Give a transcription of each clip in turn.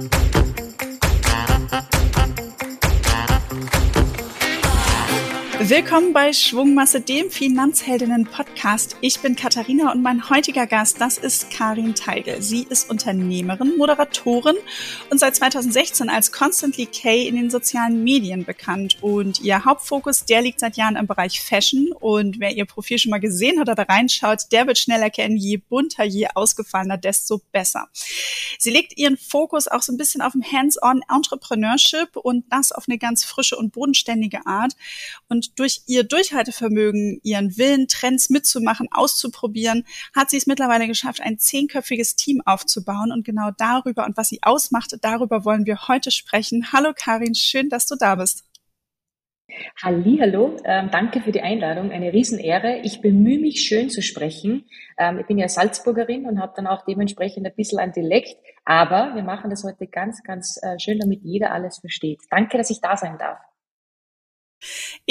Thank you. Willkommen bei Schwungmasse, dem Finanzheldinnen-Podcast. Ich bin Katharina und mein heutiger Gast, das ist Karin Teigel. Sie ist Unternehmerin, Moderatorin und seit 2016 als Constantly K in den sozialen Medien bekannt. Und ihr Hauptfokus, der liegt seit Jahren im Bereich Fashion. Und wer ihr Profil schon mal gesehen hat oder reinschaut, der wird schnell erkennen, je bunter, je ausgefallener, desto besser. Sie legt ihren Fokus auch so ein bisschen auf dem Hands-on Entrepreneurship und das auf eine ganz frische und bodenständige Art. Und durch ihr Durchhaltevermögen, ihren Willen, Trends mitzumachen, auszuprobieren, hat sie es mittlerweile geschafft, ein zehnköpfiges Team aufzubauen. Und genau darüber und was sie ausmacht, darüber wollen wir heute sprechen. Hallo Karin, schön, dass du da bist. Hallo, ähm, danke für die Einladung, eine Riesenehre. Ich bemühe mich, schön zu sprechen. Ähm, ich bin ja Salzburgerin und habe dann auch dementsprechend ein bisschen ein Dialekt, aber wir machen das heute ganz, ganz äh, schön, damit jeder alles versteht. Danke, dass ich da sein darf.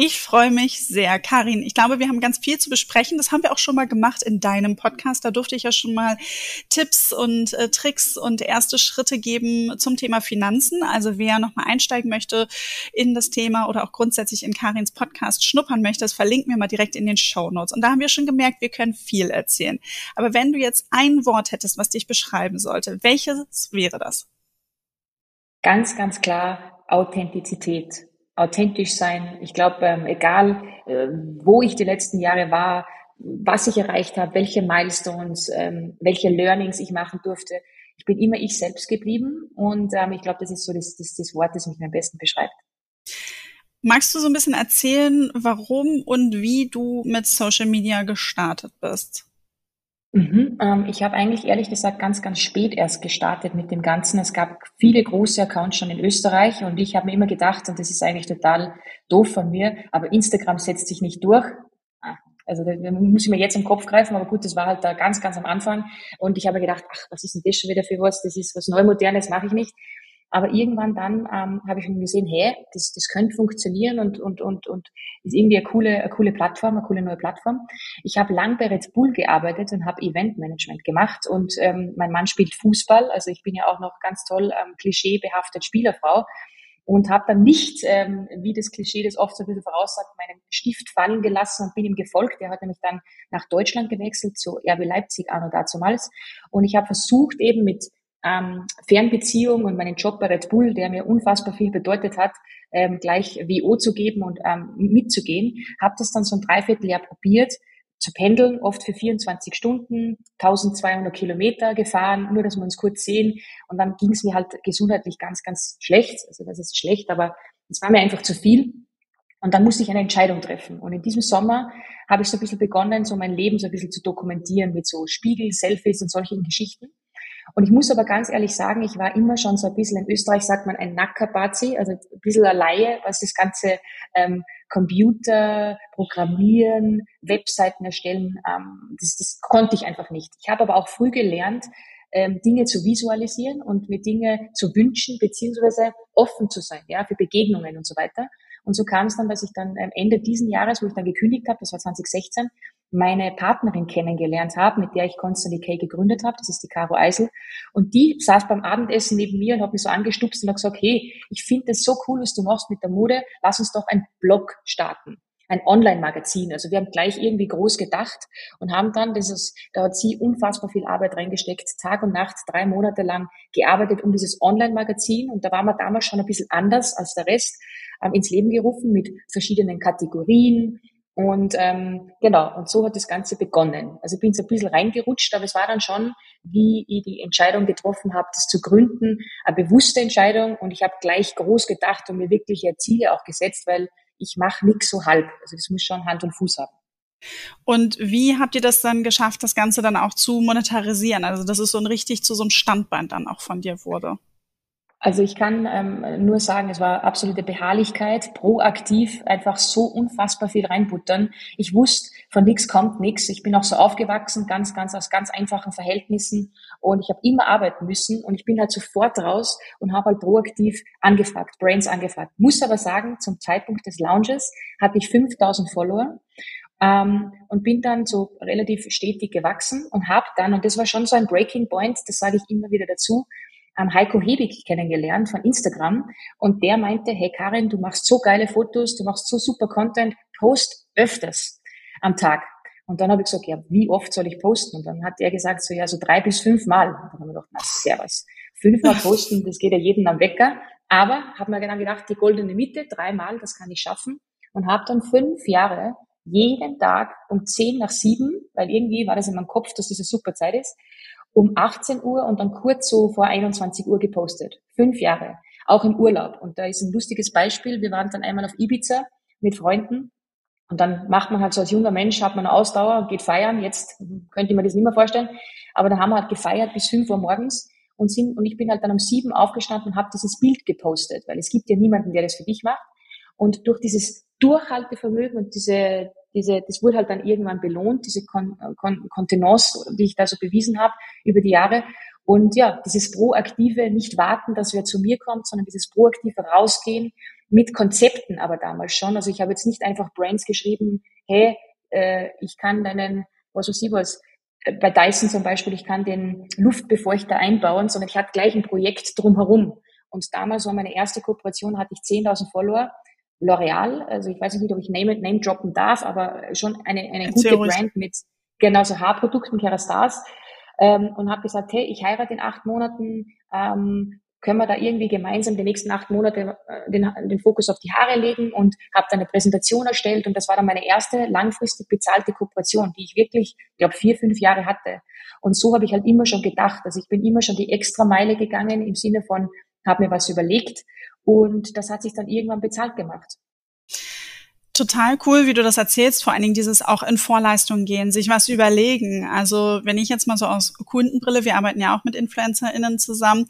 Ich freue mich sehr. Karin, ich glaube, wir haben ganz viel zu besprechen. Das haben wir auch schon mal gemacht in deinem Podcast. Da durfte ich ja schon mal Tipps und äh, Tricks und erste Schritte geben zum Thema Finanzen. Also wer nochmal einsteigen möchte in das Thema oder auch grundsätzlich in Karins Podcast schnuppern möchte, das verlinken wir mal direkt in den Show Notes. Und da haben wir schon gemerkt, wir können viel erzählen. Aber wenn du jetzt ein Wort hättest, was dich beschreiben sollte, welches wäre das? Ganz, ganz klar Authentizität authentisch sein. Ich glaube, ähm, egal äh, wo ich die letzten Jahre war, was ich erreicht habe, welche Milestones, ähm, welche Learnings ich machen durfte, ich bin immer ich selbst geblieben und ähm, ich glaube, das ist so das, das, das Wort, das mich am besten beschreibt. Magst du so ein bisschen erzählen, warum und wie du mit Social Media gestartet bist? Mhm, ähm, ich habe eigentlich ehrlich gesagt ganz, ganz spät erst gestartet mit dem Ganzen. Es gab viele große Accounts schon in Österreich und ich habe mir immer gedacht, und das ist eigentlich total doof von mir, aber Instagram setzt sich nicht durch. Ah, also da muss ich mir jetzt im Kopf greifen, aber gut, das war halt da ganz, ganz am Anfang. Und ich habe gedacht, ach, was ist denn das schon wieder für was? Das ist was Neumodernes, mache ich nicht. Aber irgendwann dann ähm, habe ich mir gesehen, hey, das, das könnte funktionieren und, und, und, und ist irgendwie eine coole, eine coole Plattform, eine coole neue Plattform. Ich habe lang bei Red Bull gearbeitet und habe Eventmanagement gemacht und ähm, mein Mann spielt Fußball, also ich bin ja auch noch ganz toll ähm, klischeebehaftet Spielerfrau und habe dann nicht, ähm, wie das Klischee das oft so ein bisschen voraussagt, meinen Stift fallen gelassen und bin ihm gefolgt. Der hat nämlich dann nach Deutschland gewechselt, zu RB Leipzig an und dazumals. Und ich habe versucht, eben mit ähm, Fernbeziehung und meinen Job bei Red Bull, der mir unfassbar viel bedeutet hat, ähm, gleich WO zu geben und ähm, mitzugehen. Habe das dann so ein Dreivierteljahr probiert, zu pendeln, oft für 24 Stunden, 1200 Kilometer gefahren, nur dass wir uns kurz sehen. Und dann ging es mir halt gesundheitlich ganz, ganz schlecht. Also das ist schlecht, aber es war mir einfach zu viel. Und dann musste ich eine Entscheidung treffen. Und in diesem Sommer habe ich so ein bisschen begonnen, so mein Leben so ein bisschen zu dokumentieren mit so Spiegel, Selfies und solchen Geschichten. Und ich muss aber ganz ehrlich sagen, ich war immer schon so ein bisschen, in Österreich sagt man ein Nackerbazi, also ein bisschen eine Laie, was das ganze ähm, Computer, Programmieren, Webseiten erstellen, ähm, das, das konnte ich einfach nicht. Ich habe aber auch früh gelernt, ähm, Dinge zu visualisieren und mir Dinge zu wünschen, beziehungsweise offen zu sein, ja, für Begegnungen und so weiter. Und so kam es dann, dass ich dann am Ende diesen Jahres, wo ich dann gekündigt habe, das war 2016, meine Partnerin kennengelernt habe, mit der ich Constantly K gegründet habe. Das ist die Caro Eisel. Und die saß beim Abendessen neben mir und hat mich so angestupst und hat gesagt, hey, ich finde das so cool, was du machst mit der Mode. Lass uns doch ein Blog starten. Ein Online-Magazin. Also wir haben gleich irgendwie groß gedacht und haben dann, das ist, da hat sie unfassbar viel Arbeit reingesteckt, Tag und Nacht, drei Monate lang gearbeitet um dieses Online-Magazin. Und da waren wir damals schon ein bisschen anders als der Rest, ähm, ins Leben gerufen mit verschiedenen Kategorien, und ähm, genau, und so hat das Ganze begonnen. Also ich bin so ein bisschen reingerutscht, aber es war dann schon, wie ich die Entscheidung getroffen habe, das zu gründen, eine bewusste Entscheidung und ich habe gleich groß gedacht und mir wirkliche Ziele auch gesetzt, weil ich mache nichts so halb. Also das muss schon Hand und Fuß haben. Und wie habt ihr das dann geschafft, das Ganze dann auch zu monetarisieren? Also dass es so ein richtig zu so einem Standbein dann auch von dir wurde? Also ich kann ähm, nur sagen, es war absolute Beharrlichkeit, proaktiv einfach so unfassbar viel reinbuttern. Ich wusste, von nichts kommt nichts. Ich bin auch so aufgewachsen, ganz, ganz aus ganz einfachen Verhältnissen und ich habe immer arbeiten müssen und ich bin halt sofort raus und habe halt proaktiv angefragt, Brains angefragt. Muss aber sagen, zum Zeitpunkt des Launches hatte ich 5000 Follower ähm, und bin dann so relativ stetig gewachsen und habe dann, und das war schon so ein Breaking Point, das sage ich immer wieder dazu, ähm, Heiko Hebig kennengelernt von Instagram und der meinte, hey Karin, du machst so geile Fotos, du machst so super Content, post öfters am Tag. Und dann habe ich gesagt, ja, wie oft soll ich posten? Und dann hat er gesagt, so ja, so drei bis fünf Mal. Und dann haben wir gedacht, na servus. Fünfmal posten, das geht ja jeden am Wecker. Aber habe mir dann gedacht, die goldene Mitte, dreimal, das kann ich schaffen. Und habe dann fünf Jahre jeden Tag um zehn nach sieben, weil irgendwie war das in meinem Kopf, dass das eine super Zeit ist, um 18 Uhr und dann kurz so vor 21 Uhr gepostet. Fünf Jahre. Auch im Urlaub. Und da ist ein lustiges Beispiel. Wir waren dann einmal auf Ibiza mit Freunden und dann macht man halt so als junger Mensch, hat man eine Ausdauer, geht feiern. Jetzt könnte ich mir das nicht mehr vorstellen. Aber da haben wir halt gefeiert bis fünf Uhr morgens und sind, und ich bin halt dann um sieben aufgestanden und habe dieses Bild gepostet, weil es gibt ja niemanden, der das für dich macht. Und durch dieses Durchhaltevermögen und diese, diese, das wurde halt dann irgendwann belohnt, diese Kon Kon Kontenance, die ich da so bewiesen habe über die Jahre. Und ja, dieses proaktive, nicht warten, dass wer zu mir kommt, sondern dieses proaktive rausgehen mit Konzepten aber damals schon. Also ich habe jetzt nicht einfach Brands geschrieben, hey, äh, ich kann deinen, was weiß ich was, äh, bei Dyson zum Beispiel, ich kann den Luftbefeuchter einbauen, sondern ich hatte gleich ein Projekt drumherum. Und damals war meine erste Kooperation, hatte ich 10.000 Follower. L'Oreal, also ich weiß nicht, ob ich Name, Name droppen darf, aber schon eine, eine gute Brand mit genauso Haarprodukten, Kerastars. Ähm, und habe gesagt, hey, ich heirate in acht Monaten, ähm, können wir da irgendwie gemeinsam die nächsten acht Monate äh, den, den Fokus auf die Haare legen und habe dann eine Präsentation erstellt und das war dann meine erste langfristig bezahlte Kooperation, die ich wirklich, ich glaube, vier, fünf Jahre hatte. Und so habe ich halt immer schon gedacht. Also ich bin immer schon die extra Meile gegangen im Sinne von, habe mir was überlegt und das hat sich dann irgendwann bezahlt gemacht total cool, wie du das erzählst, vor allen Dingen dieses auch in Vorleistungen gehen, sich was überlegen. Also wenn ich jetzt mal so aus Kundenbrille, wir arbeiten ja auch mit InfluencerInnen zusammen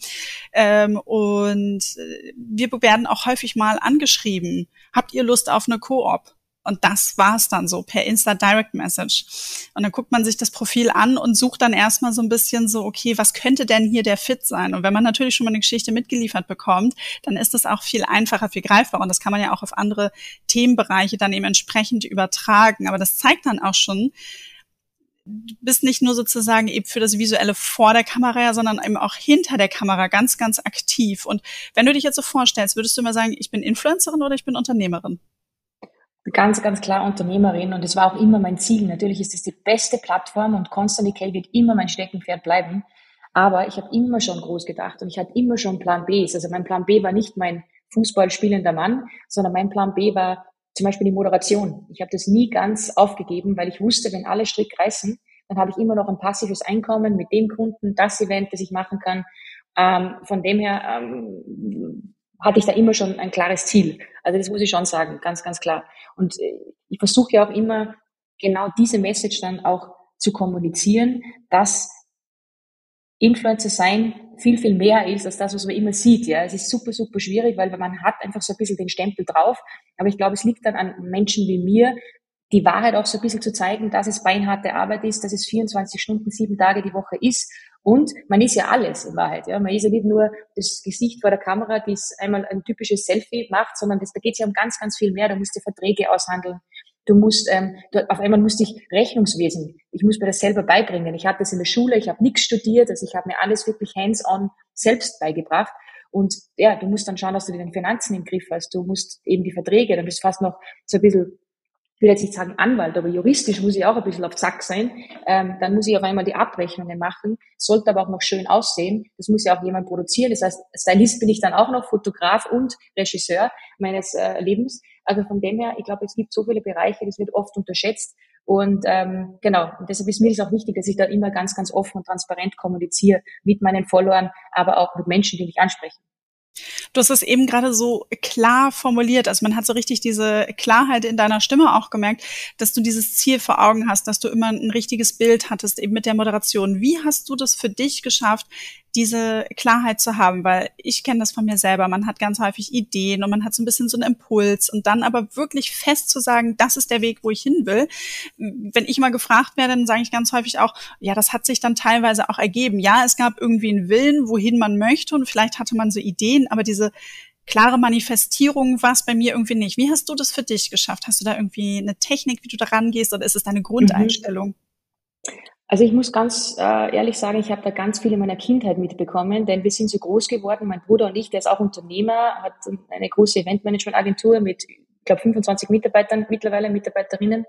ähm, und äh, wir werden auch häufig mal angeschrieben, habt ihr Lust auf eine Koop? Und das war's dann so per Insta Direct Message. Und dann guckt man sich das Profil an und sucht dann erstmal so ein bisschen so, okay, was könnte denn hier der Fit sein? Und wenn man natürlich schon mal eine Geschichte mitgeliefert bekommt, dann ist das auch viel einfacher, viel greifbarer. Und das kann man ja auch auf andere Themenbereiche dann eben entsprechend übertragen. Aber das zeigt dann auch schon, du bist nicht nur sozusagen eben für das Visuelle vor der Kamera, sondern eben auch hinter der Kamera ganz, ganz aktiv. Und wenn du dich jetzt so vorstellst, würdest du immer sagen, ich bin Influencerin oder ich bin Unternehmerin? Ganz, ganz klar Unternehmerin und es war auch immer mein Ziel. Natürlich ist es die beste Plattform und Constant Decay wird immer mein Steckenpferd bleiben. Aber ich habe immer schon groß gedacht und ich hatte immer schon Plan B. Also mein Plan B war nicht mein Fußballspielender Mann, sondern mein Plan B war zum Beispiel die Moderation. Ich habe das nie ganz aufgegeben, weil ich wusste, wenn alle Strick reißen, dann habe ich immer noch ein passives Einkommen mit dem Kunden, das Event, das ich machen kann. Ähm, von dem her ähm, hatte ich da immer schon ein klares Ziel. Also das muss ich schon sagen, ganz, ganz klar. Und äh, ich versuche ja auch immer genau diese Message dann auch zu kommunizieren, dass Influencer sein viel, viel mehr ist als das, was man immer sieht. Ja, es ist super, super schwierig, weil man hat einfach so ein bisschen den Stempel drauf. Aber ich glaube, es liegt dann an Menschen wie mir, die Wahrheit auch so ein bisschen zu zeigen, dass es beinharte Arbeit ist, dass es 24 Stunden, sieben Tage die Woche ist und man ist ja alles in Wahrheit. Ja. Man ist ja nicht nur das Gesicht vor der Kamera, die einmal ein typisches Selfie macht, sondern das, da geht es ja um ganz, ganz viel mehr. Du musst dir Verträge aushandeln. Du musst, ähm, du, auf einmal musste ich Rechnungswesen, ich muss mir das selber beibringen. Ich hatte das in der Schule, ich habe nichts studiert, also ich habe mir alles wirklich hands-on selbst beigebracht. Und ja, du musst dann schauen, dass du deine Finanzen im Griff hast. Du musst eben die Verträge, dann bist du fast noch so ein bisschen ich will jetzt nicht sagen Anwalt, aber juristisch muss ich auch ein bisschen auf Zack sein. Ähm, dann muss ich auf einmal die Abrechnungen machen, sollte aber auch noch schön aussehen. Das muss ja auch jemand produzieren. Das heißt, Stylist bin ich dann auch noch, Fotograf und Regisseur meines äh, Lebens. Also von dem her, ich glaube, es gibt so viele Bereiche, das wird oft unterschätzt. Und ähm, genau, und deshalb ist mir das auch wichtig, dass ich da immer ganz, ganz offen und transparent kommuniziere mit meinen Followern, aber auch mit Menschen, die mich ansprechen. Du hast es eben gerade so klar formuliert. Also man hat so richtig diese Klarheit in deiner Stimme auch gemerkt, dass du dieses Ziel vor Augen hast, dass du immer ein richtiges Bild hattest, eben mit der Moderation. Wie hast du das für dich geschafft, diese Klarheit zu haben, weil ich kenne das von mir selber. Man hat ganz häufig Ideen und man hat so ein bisschen so einen Impuls und dann aber wirklich fest zu sagen, das ist der Weg, wo ich hin will. Wenn ich mal gefragt werde, dann sage ich ganz häufig auch, ja, das hat sich dann teilweise auch ergeben. Ja, es gab irgendwie einen Willen, wohin man möchte und vielleicht hatte man so Ideen, aber diese klare Manifestierung war es bei mir irgendwie nicht. Wie hast du das für dich geschafft? Hast du da irgendwie eine Technik, wie du da rangehst oder ist es deine Grundeinstellung? Mhm. Also ich muss ganz äh, ehrlich sagen, ich habe da ganz viel in meiner Kindheit mitbekommen, denn wir sind so groß geworden, mein Bruder und ich, der ist auch Unternehmer, hat eine große Eventmanagement-Agentur mit, ich glaube, 25 Mitarbeitern mittlerweile, Mitarbeiterinnen.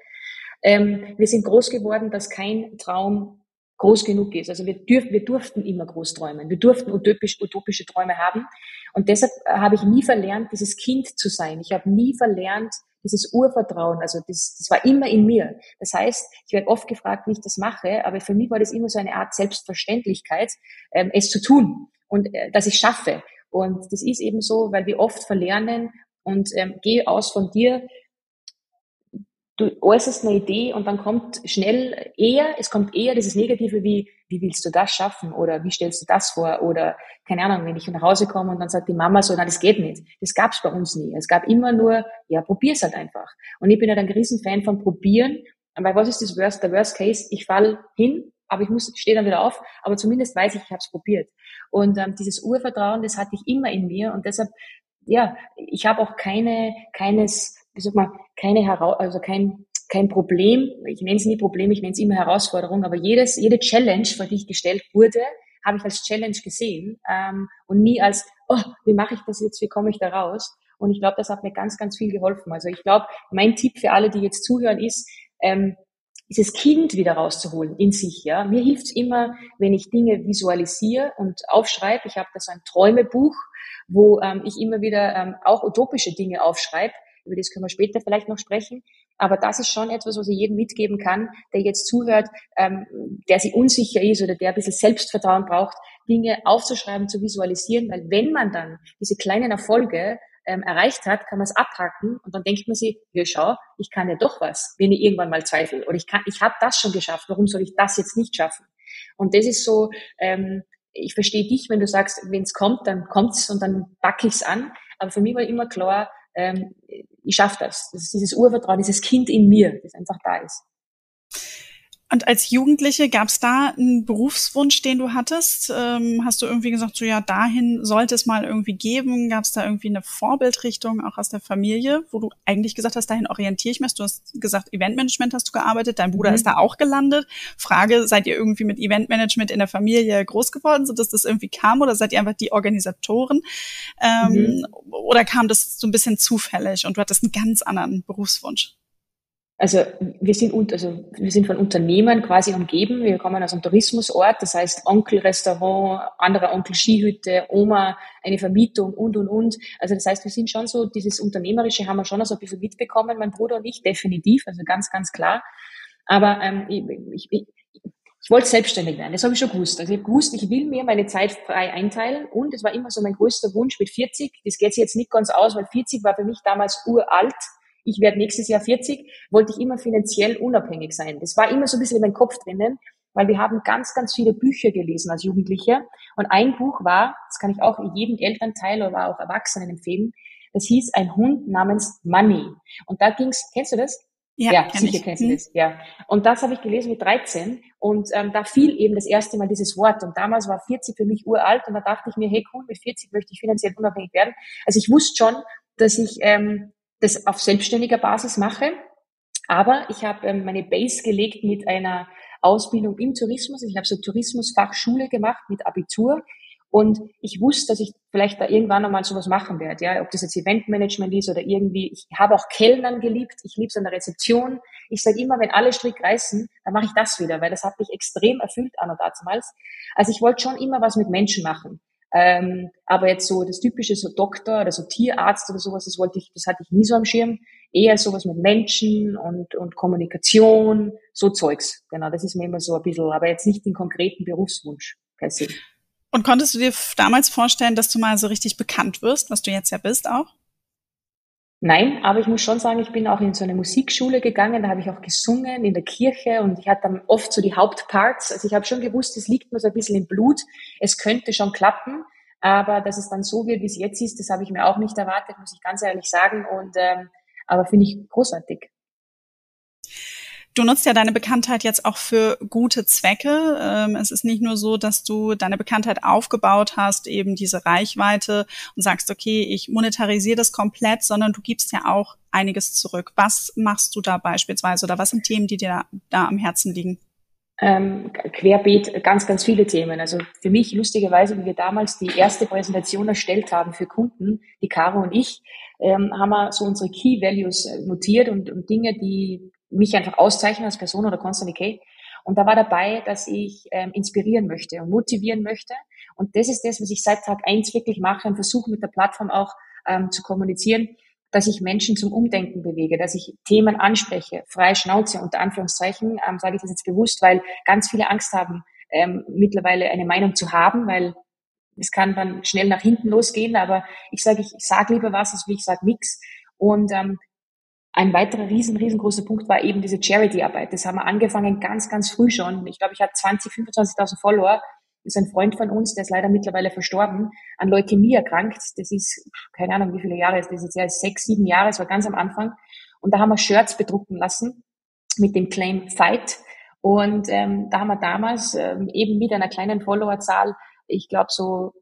Ähm, wir sind groß geworden, dass kein Traum groß genug ist. Also wir, dürf, wir durften immer groß träumen. Wir durften utopisch, utopische Träume haben. Und deshalb habe ich nie verlernt, dieses Kind zu sein. Ich habe nie verlernt, dieses Urvertrauen, also das, das war immer in mir. Das heißt, ich werde oft gefragt, wie ich das mache, aber für mich war das immer so eine Art Selbstverständlichkeit, ähm, es zu tun und äh, dass ich schaffe. Und das ist eben so, weil wir oft verlernen und ähm, geh aus von dir, du äußerst eine Idee und dann kommt schnell eher, es kommt eher dieses Negative wie, wie willst du das schaffen oder wie stellst du das vor oder keine Ahnung, wenn ich nach Hause komme und dann sagt die Mama so, na, das geht nicht. Das gab's bei uns nie. Es gab immer nur, ja, probier's halt einfach. Und ich bin halt ein Riesenfan von probieren, weil was ist das Worst, der Worst Case? Ich fall hin, aber ich muss, stehe dann wieder auf, aber zumindest weiß ich, ich habe es probiert. Und ähm, dieses Urvertrauen, das hatte ich immer in mir und deshalb, ja, ich habe auch keine, keines, wie sagt man, keine Heraus also kein, kein Problem, ich nenne es nie Problem, ich nenne es immer Herausforderung, aber jedes, jede Challenge, vor die ich gestellt wurde, habe ich als Challenge gesehen ähm, und nie als, oh, wie mache ich das jetzt, wie komme ich da raus? Und ich glaube, das hat mir ganz, ganz viel geholfen. Also ich glaube, mein Tipp für alle, die jetzt zuhören, ist, ähm, dieses Kind wieder rauszuholen in sich. Ja, mir hilft's immer, wenn ich Dinge visualisiere und aufschreibe. Ich habe da so ein Träumebuch, wo ähm, ich immer wieder ähm, auch utopische Dinge aufschreibe über das können wir später vielleicht noch sprechen. Aber das ist schon etwas, was ich jedem mitgeben kann, der jetzt zuhört, ähm, der sich unsicher ist oder der ein bisschen Selbstvertrauen braucht, Dinge aufzuschreiben, zu visualisieren, weil wenn man dann diese kleinen Erfolge ähm, erreicht hat, kann man es abhaken und dann denkt man sich, ja schau, ich kann ja doch was, wenn ich irgendwann mal zweifle oder ich kann, ich habe das schon geschafft, warum soll ich das jetzt nicht schaffen? Und das ist so, ähm, ich verstehe dich, wenn du sagst, wenn es kommt, dann kommt's und dann packe ich's an. Aber für mich war immer klar, ähm, ich schaffe das. Das ist dieses Urvertrauen, dieses Kind in mir, das einfach da ist. Und als Jugendliche gab es da einen Berufswunsch, den du hattest? Ähm, hast du irgendwie gesagt, so ja, dahin sollte es mal irgendwie geben? Gab es da irgendwie eine Vorbildrichtung auch aus der Familie, wo du eigentlich gesagt hast, dahin orientiere ich mich? Du hast gesagt, Eventmanagement hast du gearbeitet, dein Bruder mhm. ist da auch gelandet. Frage, seid ihr irgendwie mit Eventmanagement in der Familie groß geworden, so dass das irgendwie kam oder seid ihr einfach die Organisatoren? Ähm, mhm. Oder kam das so ein bisschen zufällig und du hattest einen ganz anderen Berufswunsch? Also wir sind, also wir sind von Unternehmen quasi umgeben. Wir kommen aus einem Tourismusort, das heißt Onkel Restaurant, anderer Onkel Skihütte, Oma, eine Vermietung und und und. Also das heißt, wir sind schon so, dieses Unternehmerische haben wir schon so ein bisschen mitbekommen, mein Bruder und ich, definitiv, also ganz, ganz klar. Aber ähm, ich, ich, ich wollte selbstständig werden, das habe ich schon gewusst. Also ich habe gewusst, ich will mir meine Zeit frei einteilen und es war immer so mein größter Wunsch mit 40. Das geht jetzt nicht ganz aus, weil 40 war für mich damals uralt ich werde nächstes Jahr 40, wollte ich immer finanziell unabhängig sein. Das war immer so ein bisschen in meinem Kopf drinnen, weil wir haben ganz, ganz viele Bücher gelesen als Jugendliche. Und ein Buch war, das kann ich auch jedem Elternteil oder auch Erwachsenen empfehlen, das hieß Ein Hund namens Money. Und da ging's, kennst du das? Ja, ja sicher ich. kennst du mhm. das, ja. Und das habe ich gelesen mit 13 und ähm, da fiel eben das erste Mal dieses Wort und damals war 40 für mich uralt und da dachte ich mir, hey cool, mit 40 möchte ich finanziell unabhängig werden. Also ich wusste schon, dass ich ähm, das auf selbstständiger Basis mache. Aber ich habe ähm, meine Base gelegt mit einer Ausbildung im Tourismus. Ich habe so Tourismusfachschule gemacht mit Abitur. Und ich wusste, dass ich vielleicht da irgendwann einmal sowas machen werde, ja, ob das jetzt Eventmanagement ist oder irgendwie. Ich habe auch Kellnern geliebt. Ich liebe es an der Rezeption. Ich sage immer, wenn alle Strick reißen, dann mache ich das wieder, weil das hat mich extrem erfüllt an und damals. Also ich wollte schon immer was mit Menschen machen. Ähm, aber jetzt so das typische so Doktor oder so Tierarzt oder sowas, das wollte ich, das hatte ich nie so am Schirm. Eher sowas mit Menschen und, und Kommunikation, so Zeugs. Genau, das ist mir immer so ein bisschen, aber jetzt nicht den konkreten Berufswunsch per se. Und konntest du dir damals vorstellen, dass du mal so richtig bekannt wirst, was du jetzt ja bist auch? Nein, aber ich muss schon sagen, ich bin auch in so eine Musikschule gegangen, da habe ich auch gesungen in der Kirche und ich hatte dann oft so die Hauptparts. Also ich habe schon gewusst, es liegt mir so ein bisschen im Blut, es könnte schon klappen, aber dass es dann so wird, wie es jetzt ist, das habe ich mir auch nicht erwartet, muss ich ganz ehrlich sagen. Und ähm, aber finde ich großartig. Du nutzt ja deine Bekanntheit jetzt auch für gute Zwecke. Ähm, es ist nicht nur so, dass du deine Bekanntheit aufgebaut hast, eben diese Reichweite und sagst, okay, ich monetarisiere das komplett, sondern du gibst ja auch einiges zurück. Was machst du da beispielsweise oder was sind Themen, die dir da, da am Herzen liegen? ähm, querbeet ganz, ganz viele Themen. Also für mich lustigerweise, wie wir damals die erste Präsentation erstellt haben für Kunden, die Caro und ich, ähm, haben wir so unsere Key Values äh, notiert und, und Dinge, die mich einfach auszeichnen als Person oder Constant K. Und da war dabei, dass ich ähm, inspirieren möchte und motivieren möchte. Und das ist das, was ich seit Tag eins wirklich mache und versuche mit der Plattform auch ähm, zu kommunizieren, dass ich Menschen zum Umdenken bewege, dass ich Themen anspreche, freie Schnauze unter Anführungszeichen, ähm, sage ich das jetzt bewusst, weil ganz viele Angst haben, ähm, mittlerweile eine Meinung zu haben, weil es kann dann schnell nach hinten losgehen, aber ich sage, ich, ich sage lieber was, als wie ich sage nix. Und ähm, ein weiterer riesen, riesengroßer Punkt war eben diese Charity-Arbeit. Das haben wir angefangen ganz, ganz früh schon. Ich glaube, ich hatte 20, 25.000 Follower. Das ist ein Freund von uns, der ist leider mittlerweile verstorben, an Leukämie erkrankt. Das ist, keine Ahnung, wie viele Jahre ist das jetzt? Ja, sechs, sieben Jahre, das war ganz am Anfang. Und da haben wir Shirts bedrucken lassen mit dem Claim Fight. Und ähm, da haben wir damals ähm, eben mit einer kleinen Followerzahl, ich glaube so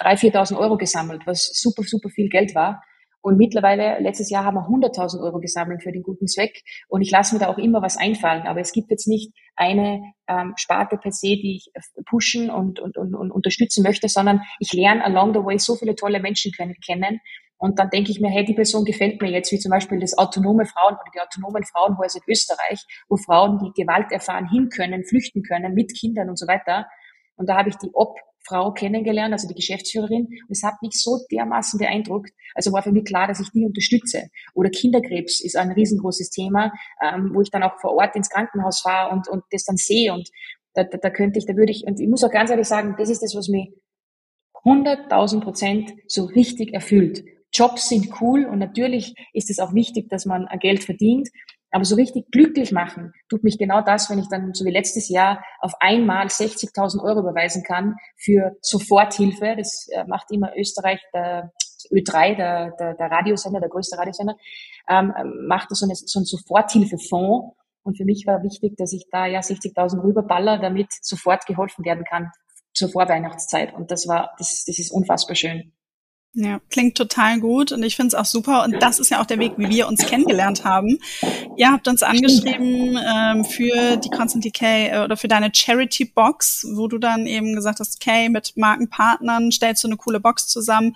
3.000, 4.000 Euro gesammelt, was super, super viel Geld war. Und mittlerweile, letztes Jahr haben wir 100.000 Euro gesammelt für den guten Zweck. Und ich lasse mir da auch immer was einfallen. Aber es gibt jetzt nicht eine ähm, Sparte per se, die ich pushen und, und, und, und unterstützen möchte, sondern ich lerne along the way so viele tolle Menschen kennen. Und dann denke ich mir, hey, die Person gefällt mir jetzt, wie zum Beispiel das autonome Frauen oder die autonomen Frauenhäuser in Österreich, wo Frauen, die Gewalt erfahren, hin können, flüchten können, mit Kindern und so weiter. Und da habe ich die Ob Frau kennengelernt, also die Geschäftsführerin, und es hat mich so dermaßen beeindruckt. Also war für mich klar, dass ich die unterstütze. Oder Kinderkrebs ist ein riesengroßes Thema, ähm, wo ich dann auch vor Ort ins Krankenhaus fahre und, und das dann sehe. Und da, da, da könnte ich, da würde ich, und ich muss auch ganz ehrlich sagen, das ist das, was mich 100.000 Prozent so richtig erfüllt. Jobs sind cool und natürlich ist es auch wichtig, dass man Geld verdient. Aber so richtig glücklich machen tut mich genau das, wenn ich dann, so wie letztes Jahr, auf einmal 60.000 Euro überweisen kann für Soforthilfe. Das äh, macht immer Österreich, der Ö3, der, der, der Radiosender, der größte Radiosender, ähm, macht so, eine, so einen Soforthilfefonds. Und für mich war wichtig, dass ich da ja 60.000 rüberballer, damit sofort geholfen werden kann zur Vorweihnachtszeit. Und das war, das, das ist unfassbar schön. Ja, klingt total gut und ich finde es auch super. Und das ist ja auch der Weg, wie wir uns kennengelernt haben. Ihr habt uns angeschrieben ähm, für die Constant Decay äh, oder für deine Charity Box, wo du dann eben gesagt hast, okay, mit Markenpartnern stellst du eine coole Box zusammen.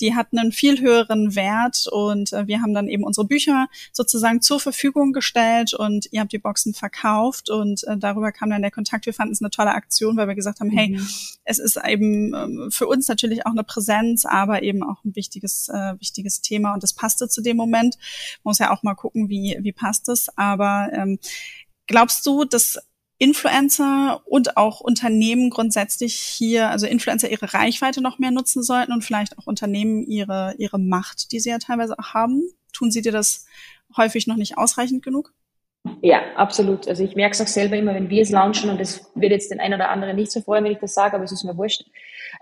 Die hat einen viel höheren Wert und äh, wir haben dann eben unsere Bücher sozusagen zur Verfügung gestellt und ihr habt die Boxen verkauft und äh, darüber kam dann der Kontakt. Wir fanden es eine tolle Aktion, weil wir gesagt haben, hey, mhm. es ist eben ähm, für uns natürlich auch eine Präsenz, aber eben eben auch ein wichtiges, äh, wichtiges Thema und das passte zu dem Moment. Muss ja auch mal gucken, wie, wie passt es. Aber ähm, glaubst du, dass Influencer und auch Unternehmen grundsätzlich hier, also Influencer ihre Reichweite noch mehr nutzen sollten und vielleicht auch Unternehmen ihre, ihre Macht, die sie ja teilweise auch haben? Tun sie dir das häufig noch nicht ausreichend genug? Ja, absolut. Also ich merke es auch selber immer, wenn wir es launchen und es wird jetzt den einen oder anderen nicht so freuen, wenn ich das sage, aber es ist mir wurscht.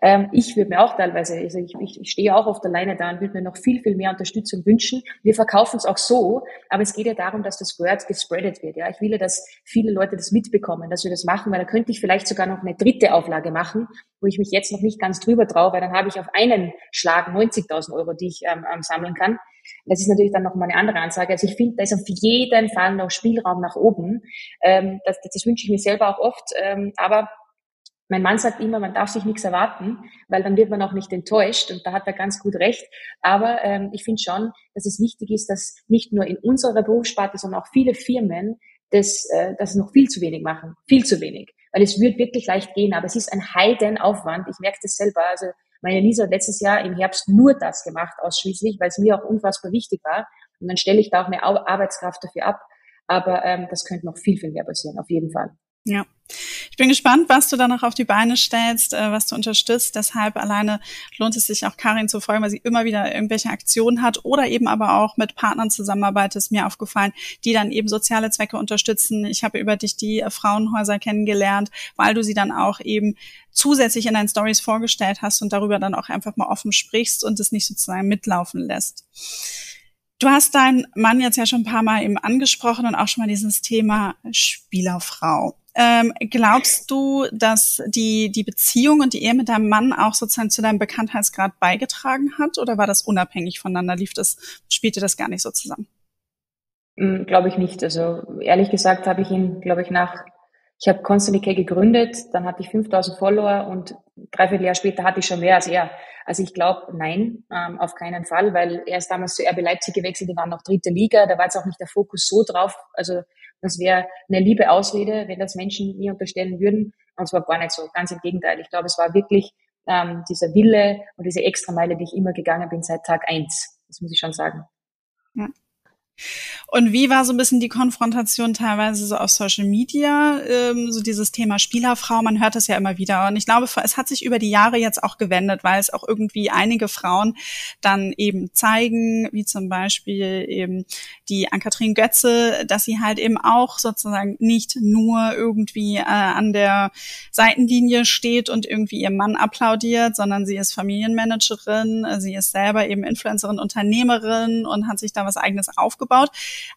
Ähm, ich würde mir auch teilweise, also ich, ich, ich stehe auch auf der Leine da und würde mir noch viel, viel mehr Unterstützung wünschen. Wir verkaufen es auch so, aber es geht ja darum, dass das Word gespreadet wird. Ja, ich will ja, dass viele Leute das mitbekommen, dass wir das machen, weil da könnte ich vielleicht sogar noch eine dritte Auflage machen, wo ich mich jetzt noch nicht ganz drüber traue, weil dann habe ich auf einen Schlag 90.000 Euro, die ich ähm, sammeln kann. Das ist natürlich dann noch mal eine andere Ansage. Also ich finde, da ist auf jeden Fall noch Spielraum nach oben. Ähm, das, das, das wünsche ich mir selber auch oft. Ähm, aber mein Mann sagt immer, man darf sich nichts erwarten, weil dann wird man auch nicht enttäuscht und da hat er ganz gut recht. Aber ähm, ich finde schon, dass es wichtig ist, dass nicht nur in unserer Berufssparte, sondern auch viele Firmen das, äh, das noch viel zu wenig machen. Viel zu wenig. Weil es wird wirklich leicht gehen, aber es ist ein Heidenaufwand. Ich merke das selber. Also meine Lisa hat letztes Jahr im Herbst nur das gemacht, ausschließlich, weil es mir auch unfassbar wichtig war. Und dann stelle ich da auch eine Arbeitskraft dafür ab. Aber ähm, das könnte noch viel, viel mehr passieren, auf jeden Fall. Ja. Ich bin gespannt, was du da noch auf die Beine stellst, äh, was du unterstützt. Deshalb alleine lohnt es sich auch Karin zu folgen, weil sie immer wieder irgendwelche Aktionen hat oder eben aber auch mit Partnern zusammenarbeitet, ist mir aufgefallen, die dann eben soziale Zwecke unterstützen. Ich habe über dich die äh, Frauenhäuser kennengelernt, weil du sie dann auch eben zusätzlich in deinen Stories vorgestellt hast und darüber dann auch einfach mal offen sprichst und es nicht sozusagen mitlaufen lässt. Du hast deinen Mann jetzt ja schon ein paar Mal eben angesprochen und auch schon mal dieses Thema Spielerfrau. Ähm, glaubst du, dass die, die Beziehung und die Ehe mit deinem Mann auch sozusagen zu deinem Bekanntheitsgrad beigetragen hat oder war das unabhängig voneinander? Lief das, spielte das gar nicht so zusammen? Mm, glaube ich nicht. Also ehrlich gesagt habe ich ihn, glaube ich, nach Ich habe Constantly K gegründet, dann hatte ich 5000 Follower und dreiviertel Jahr später hatte ich schon mehr als er. Also ich glaube, nein, ähm, auf keinen Fall, weil er ist damals zu RB Leipzig gewechselt, die waren noch dritte Liga, da war jetzt auch nicht der Fokus so drauf. Also das wäre eine liebe Ausrede, wenn das Menschen mir unterstellen würden. Und es war gar nicht so, ganz im Gegenteil. Ich glaube, es war wirklich ähm, dieser Wille und diese Extrameile, die ich immer gegangen bin seit Tag eins. Das muss ich schon sagen. Ja. Und wie war so ein bisschen die Konfrontation teilweise so auf Social Media, ähm, so dieses Thema Spielerfrau, man hört das ja immer wieder. Und ich glaube, es hat sich über die Jahre jetzt auch gewendet, weil es auch irgendwie einige Frauen dann eben zeigen, wie zum Beispiel eben die Ann-Kathrin Götze, dass sie halt eben auch sozusagen nicht nur irgendwie äh, an der Seitenlinie steht und irgendwie ihrem Mann applaudiert, sondern sie ist Familienmanagerin, sie ist selber eben Influencerin, Unternehmerin und hat sich da was eigenes aufgebaut.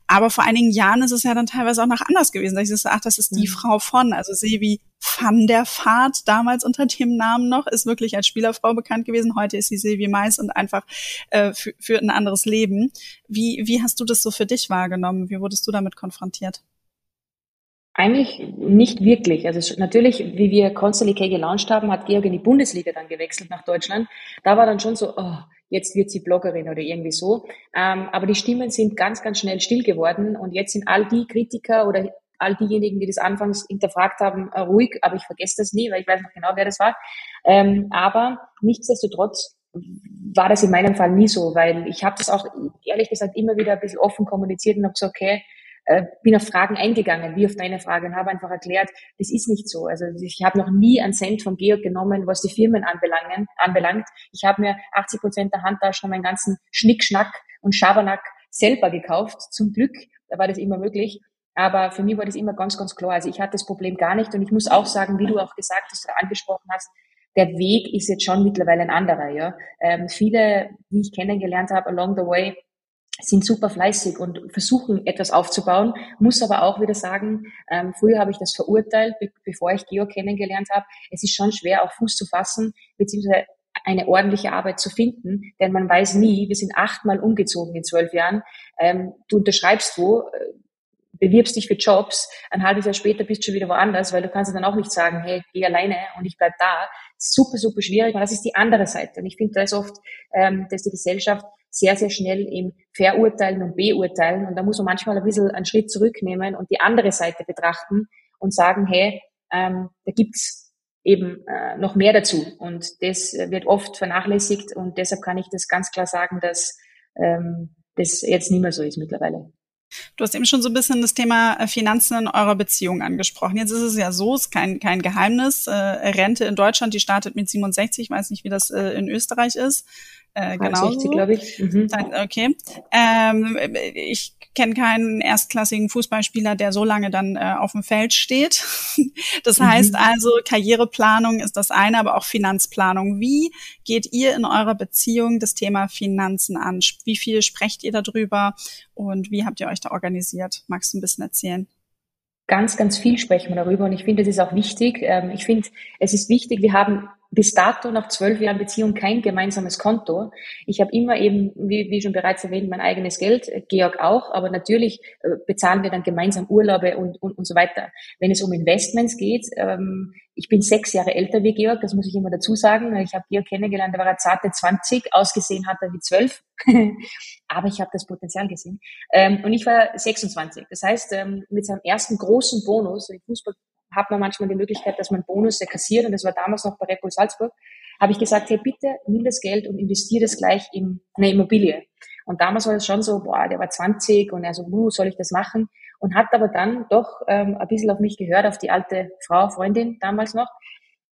Aber vor einigen Jahren ist es ja dann teilweise auch noch anders gewesen. Da ich so, ach, das ist die mhm. Frau von, also Sevi van der Vaart, damals unter dem Namen noch, ist wirklich als Spielerfrau bekannt gewesen. Heute ist sie Silvi Mais und einfach äh, führt ein anderes Leben. Wie, wie hast du das so für dich wahrgenommen? Wie wurdest du damit konfrontiert? Eigentlich nicht wirklich. Also natürlich, wie wir Constantly K gelauncht haben, hat Georg in die Bundesliga dann gewechselt nach Deutschland. Da war dann schon so, oh, jetzt wird sie Bloggerin oder irgendwie so. Ähm, aber die Stimmen sind ganz, ganz schnell still geworden und jetzt sind all die Kritiker oder all diejenigen, die das anfangs hinterfragt haben, äh, ruhig, aber ich vergesse das nie, weil ich weiß noch genau, wer das war. Ähm, aber nichtsdestotrotz war das in meinem Fall nie so, weil ich habe das auch ehrlich gesagt immer wieder ein bisschen offen kommuniziert und habe gesagt, okay, äh, bin auf Fragen eingegangen, wie auf deine Frage und habe einfach erklärt, das ist nicht so. Also ich habe noch nie einen Cent von Georg genommen, was die Firmen anbelangen, anbelangt. Ich habe mir 80 Prozent der Handtaschen und meinen ganzen Schnickschnack und Schabernack selber gekauft. Zum Glück, da war das immer möglich. Aber für mich war das immer ganz, ganz klar. Also ich hatte das Problem gar nicht. Und ich muss auch sagen, wie du auch gesagt hast oder angesprochen hast, der Weg ist jetzt schon mittlerweile ein anderer. Ja, ähm, viele, die ich kennengelernt habe along the way, sind super fleißig und versuchen etwas aufzubauen, muss aber auch wieder sagen, ähm, früher habe ich das verurteilt, be bevor ich Georg kennengelernt habe. Es ist schon schwer, auf Fuß zu fassen, beziehungsweise eine ordentliche Arbeit zu finden, denn man weiß nie, wir sind achtmal umgezogen in zwölf Jahren, ähm, du unterschreibst wo, äh, bewirbst dich für Jobs, ein halbes Jahr später bist du schon wieder woanders, weil du kannst dann auch nicht sagen, hey, geh alleine und ich bleib da. Super, super schwierig und das ist die andere Seite. Und ich finde, da ist oft, ähm, dass die Gesellschaft sehr, sehr schnell im Verurteilen und Beurteilen. Und da muss man manchmal ein bisschen einen Schritt zurücknehmen und die andere Seite betrachten und sagen, hey, ähm, da gibt's eben äh, noch mehr dazu. Und das wird oft vernachlässigt und deshalb kann ich das ganz klar sagen, dass ähm, das jetzt nicht mehr so ist mittlerweile. Du hast eben schon so ein bisschen das Thema äh, Finanzen in eurer Beziehung angesprochen. Jetzt ist es ja so, es ist kein, kein Geheimnis. Äh, Rente in Deutschland, die startet mit 67, ich weiß nicht, wie das äh, in Österreich ist. Äh, genau. glaube ich. Mhm. Okay. Ähm, ich kenne keinen erstklassigen Fußballspieler, der so lange dann äh, auf dem Feld steht. das mhm. heißt also, Karriereplanung ist das eine, aber auch Finanzplanung. Wie geht ihr in eurer Beziehung das Thema Finanzen an? Wie viel sprecht ihr darüber und wie habt ihr euch da organisiert? Magst du ein bisschen erzählen? Ganz, ganz viel sprechen wir darüber und ich finde, das ist auch wichtig. Ähm, ich finde, es ist wichtig, wir haben bis dato nach zwölf Jahren Beziehung kein gemeinsames Konto. Ich habe immer eben, wie, wie schon bereits erwähnt, mein eigenes Geld, Georg auch, aber natürlich äh, bezahlen wir dann gemeinsam Urlaube und, und, und so weiter. Wenn es um Investments geht, ähm, ich bin sechs Jahre älter wie Georg, das muss ich immer dazu sagen. Ich habe Georg kennengelernt, da war er zarte 20, ausgesehen hat er wie zwölf, aber ich habe das Potenzial gesehen. Ähm, und ich war 26. Das heißt, ähm, mit seinem ersten großen Bonus, im Fußball hat man manchmal die Möglichkeit, dass man Bonus kassiert, und das war damals noch bei Red Bull Salzburg, habe ich gesagt, hey, bitte nimm das Geld und investiere das gleich in eine Immobilie. Und damals war es schon so, boah, der war 20 und er so, uh, soll ich das machen? Und hat aber dann doch ähm, ein bisschen auf mich gehört, auf die alte Frau, Freundin damals noch,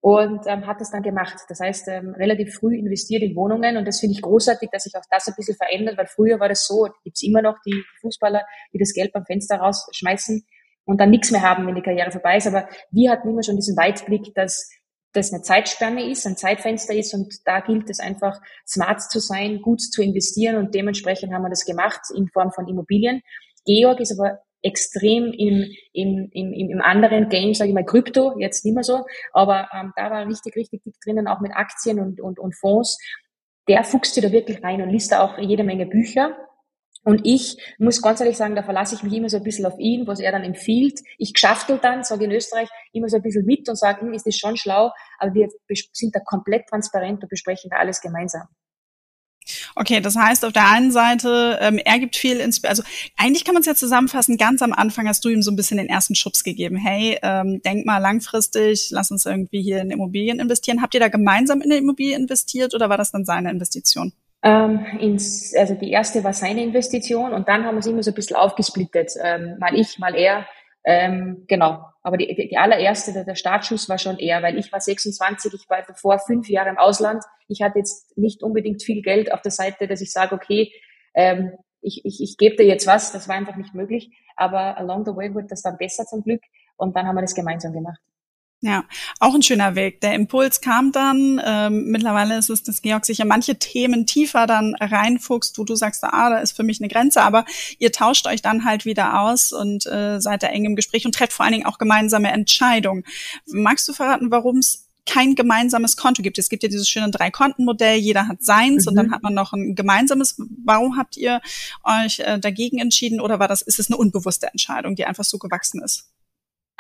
und ähm, hat das dann gemacht. Das heißt, ähm, relativ früh investiert in Wohnungen und das finde ich großartig, dass sich auch das ein bisschen verändert, weil früher war das so, gibt's immer noch die Fußballer, die das Geld beim Fenster rausschmeißen und dann nichts mehr haben, wenn die Karriere vorbei ist. Aber wir hatten immer schon diesen Weitblick, dass das eine Zeitspanne ist, ein Zeitfenster ist und da gilt es einfach, smart zu sein, gut zu investieren und dementsprechend haben wir das gemacht in Form von Immobilien. Georg ist aber extrem im, im, im, im anderen Game, sage ich mal, Krypto, jetzt nicht mehr so, aber ähm, da war richtig, richtig dick drinnen, auch mit Aktien und, und, und Fonds. Der fuchst da wirklich rein und liest da auch jede Menge Bücher Und ich muss ganz ehrlich sagen, da verlasse ich mich immer so ein bisschen auf ihn, was er dann empfiehlt. Ich geschaftel dann, sage in Österreich, immer so ein bisschen mit und sage, hm, ist das schon schlau, aber wir sind da komplett transparent und besprechen da alles gemeinsam. Okay, das heißt auf der einen Seite, ähm, er gibt viel Inspiration. Also eigentlich kann man es ja zusammenfassen, ganz am Anfang hast du ihm so ein bisschen den ersten Schubs gegeben. Hey, ähm, denk mal langfristig, lass uns irgendwie hier in Immobilien investieren. Habt ihr da gemeinsam in eine Immobilie investiert oder war das dann seine Investition? Ähm, ins, also die erste war seine Investition und dann haben wir es immer so ein bisschen aufgesplittet. Ähm, mal ich, mal er. Ähm, genau. Aber die, die, die allererste, der, der Startschuss war schon er, weil ich war 26, ich war davor fünf Jahre im Ausland. Ich hatte jetzt nicht unbedingt viel Geld auf der Seite, dass ich sage, okay, ähm, ich, ich, ich gebe dir jetzt was. Das war einfach nicht möglich. Aber along the way wurde das dann besser zum Glück und dann haben wir das gemeinsam gemacht. Ja, auch ein schöner Weg. Der Impuls kam dann. Ähm, mittlerweile ist es, dass Georg sich ja manche Themen tiefer dann reinfuchst, wo du sagst, ah, da ist für mich eine Grenze, aber ihr tauscht euch dann halt wieder aus und äh, seid da eng im Gespräch und trefft vor allen Dingen auch gemeinsame Entscheidungen. Magst du verraten, warum es kein gemeinsames Konto gibt. Es gibt ja dieses schöne Drei-Konten-Modell, jeder hat seins mhm. und dann mhm. hat man noch ein gemeinsames. Warum habt ihr euch äh, dagegen entschieden oder war das, ist es eine unbewusste Entscheidung, die einfach so gewachsen ist?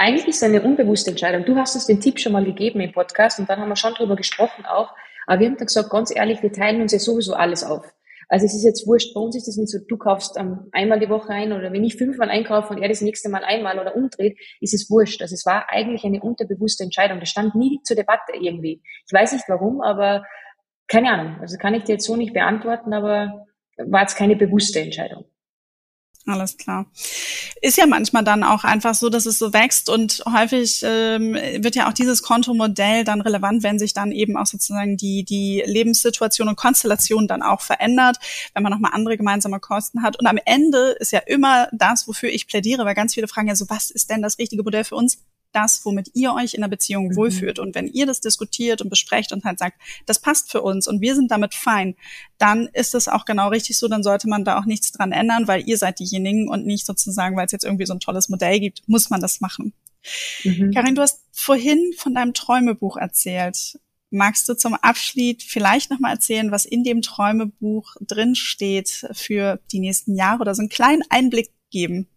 Eigentlich ist es eine unbewusste Entscheidung. Du hast uns den Tipp schon mal gegeben im Podcast und dann haben wir schon drüber gesprochen auch. Aber wir haben dann gesagt, ganz ehrlich, wir teilen uns ja sowieso alles auf. Also es ist jetzt wurscht, bei uns ist es nicht so, du kaufst ähm, einmal die Woche ein oder wenn ich fünfmal einkaufe und er das nächste Mal einmal oder umdreht, ist es wurscht. Also es war eigentlich eine unterbewusste Entscheidung. Das stand nie zur Debatte irgendwie. Ich weiß nicht warum, aber keine Ahnung. Also kann ich dir jetzt so nicht beantworten, aber war jetzt keine bewusste Entscheidung. Alles klar. Ist ja manchmal dann auch einfach so, dass es so wächst und häufig ähm, wird ja auch dieses Kontomodell dann relevant, wenn sich dann eben auch sozusagen die, die Lebenssituation und Konstellation dann auch verändert, wenn man nochmal andere gemeinsame Kosten hat. Und am Ende ist ja immer das, wofür ich plädiere, weil ganz viele fragen ja so, was ist denn das richtige Modell für uns? Das, womit ihr euch in der Beziehung mhm. wohlfühlt. Und wenn ihr das diskutiert und besprecht und halt sagt, das passt für uns und wir sind damit fein, dann ist es auch genau richtig so, dann sollte man da auch nichts dran ändern, weil ihr seid diejenigen und nicht sozusagen, weil es jetzt irgendwie so ein tolles Modell gibt, muss man das machen. Mhm. Karin, du hast vorhin von deinem Träumebuch erzählt. Magst du zum Abschied vielleicht nochmal erzählen, was in dem Träumebuch drin steht für die nächsten Jahre oder so einen kleinen Einblick geben?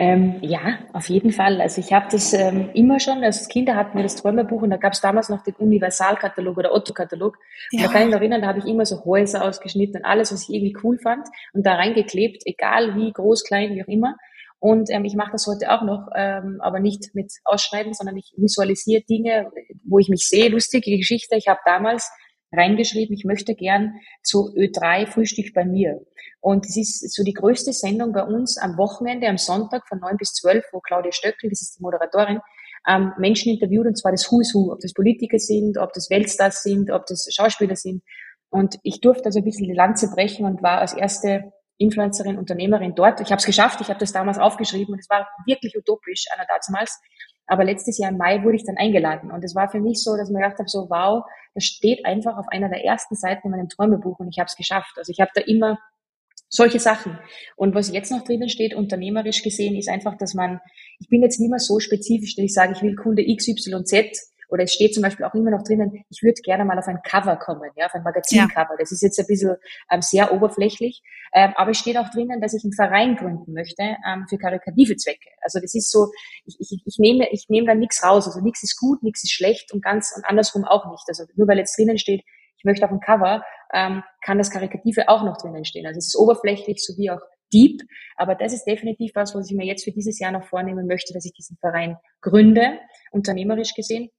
Ähm, ja, auf jeden Fall. Also ich habe das ähm, immer schon, als Kinder hatten wir das Träumebuch und da gab es damals noch den Universalkatalog oder Otto-Katalog. Ja. Da kann ich mich erinnern, da habe ich immer so Häuser ausgeschnitten und alles, was ich irgendwie cool fand und da reingeklebt, egal wie groß, klein, wie auch immer. Und ähm, ich mache das heute auch noch, ähm, aber nicht mit Ausschneiden, sondern ich visualisiere Dinge, wo ich mich sehe. Lustige Geschichte. Ich habe damals reingeschrieben, ich möchte gern zu Ö3 Frühstück bei mir. Und es ist so die größte Sendung bei uns am Wochenende, am Sonntag von neun bis zwölf, wo Claudia Stöckel, das ist die Moderatorin, ähm, Menschen interviewt, und zwar das Who is Who, ob das Politiker sind, ob das Weltstars sind, ob das Schauspieler sind. Und ich durfte also ein bisschen die Lanze brechen und war als erste Influencerin, Unternehmerin dort. Ich habe es geschafft, ich habe das damals aufgeschrieben und es war wirklich utopisch, einer damals. Aber letztes Jahr im Mai wurde ich dann eingeladen. Und es war für mich so, dass mir gedacht habe, so wow, das steht einfach auf einer der ersten Seiten in meinem Träumebuch und ich habe es geschafft. Also ich habe da immer solche Sachen. Und was jetzt noch drinnen steht, unternehmerisch gesehen, ist einfach, dass man, ich bin jetzt nicht mehr so spezifisch, dass ich sage, ich will Kunde XYZ oder es steht zum Beispiel auch immer noch drinnen, ich würde gerne mal auf ein Cover kommen, ja, auf ein Magazincover. Ja. Das ist jetzt ein bisschen ähm, sehr oberflächlich. Ähm, aber es steht auch drinnen, dass ich einen Verein gründen möchte ähm, für karitative Zwecke. Also das ist so, ich, ich, ich nehme ich nehme da nichts raus. Also nichts ist gut, nichts ist schlecht und ganz und andersrum auch nicht. Also nur weil jetzt drinnen steht, ich möchte auf ein Cover, ähm, kann das Karitative auch noch drinnen stehen. Also es ist oberflächlich sowie auch deep, aber das ist definitiv was, was ich mir jetzt für dieses Jahr noch vornehmen möchte, dass ich diesen Verein gründe, unternehmerisch gesehen.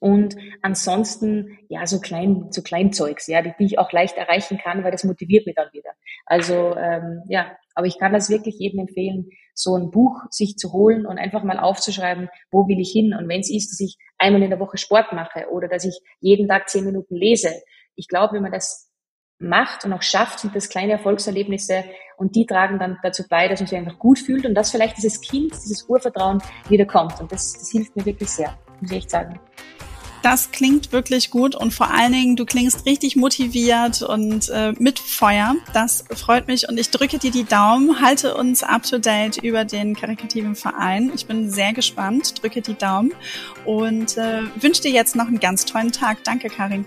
Und ansonsten, ja, so klein, so Kleinzeugs, ja, die, die ich auch leicht erreichen kann, weil das motiviert mich dann wieder. Also, ähm, ja, aber ich kann das wirklich jedem empfehlen, so ein Buch sich zu holen und einfach mal aufzuschreiben, wo will ich hin? Und wenn es ist, dass ich einmal in der Woche Sport mache oder dass ich jeden Tag zehn Minuten lese. Ich glaube, wenn man das macht und auch schafft, sind das kleine Erfolgserlebnisse und die tragen dann dazu bei, dass man sich einfach gut fühlt und dass vielleicht dieses Kind, dieses Urvertrauen wieder kommt. Und das, das hilft mir wirklich sehr, muss ich echt sagen. Das klingt wirklich gut und vor allen Dingen, du klingst richtig motiviert und äh, mit Feuer. Das freut mich und ich drücke dir die Daumen, halte uns up to date über den karikativen Verein. Ich bin sehr gespannt, drücke die Daumen und äh, wünsche dir jetzt noch einen ganz tollen Tag. Danke, Karin.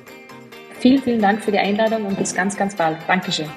Vielen, vielen Dank für die Einladung und bis ganz, ganz bald. Dankeschön.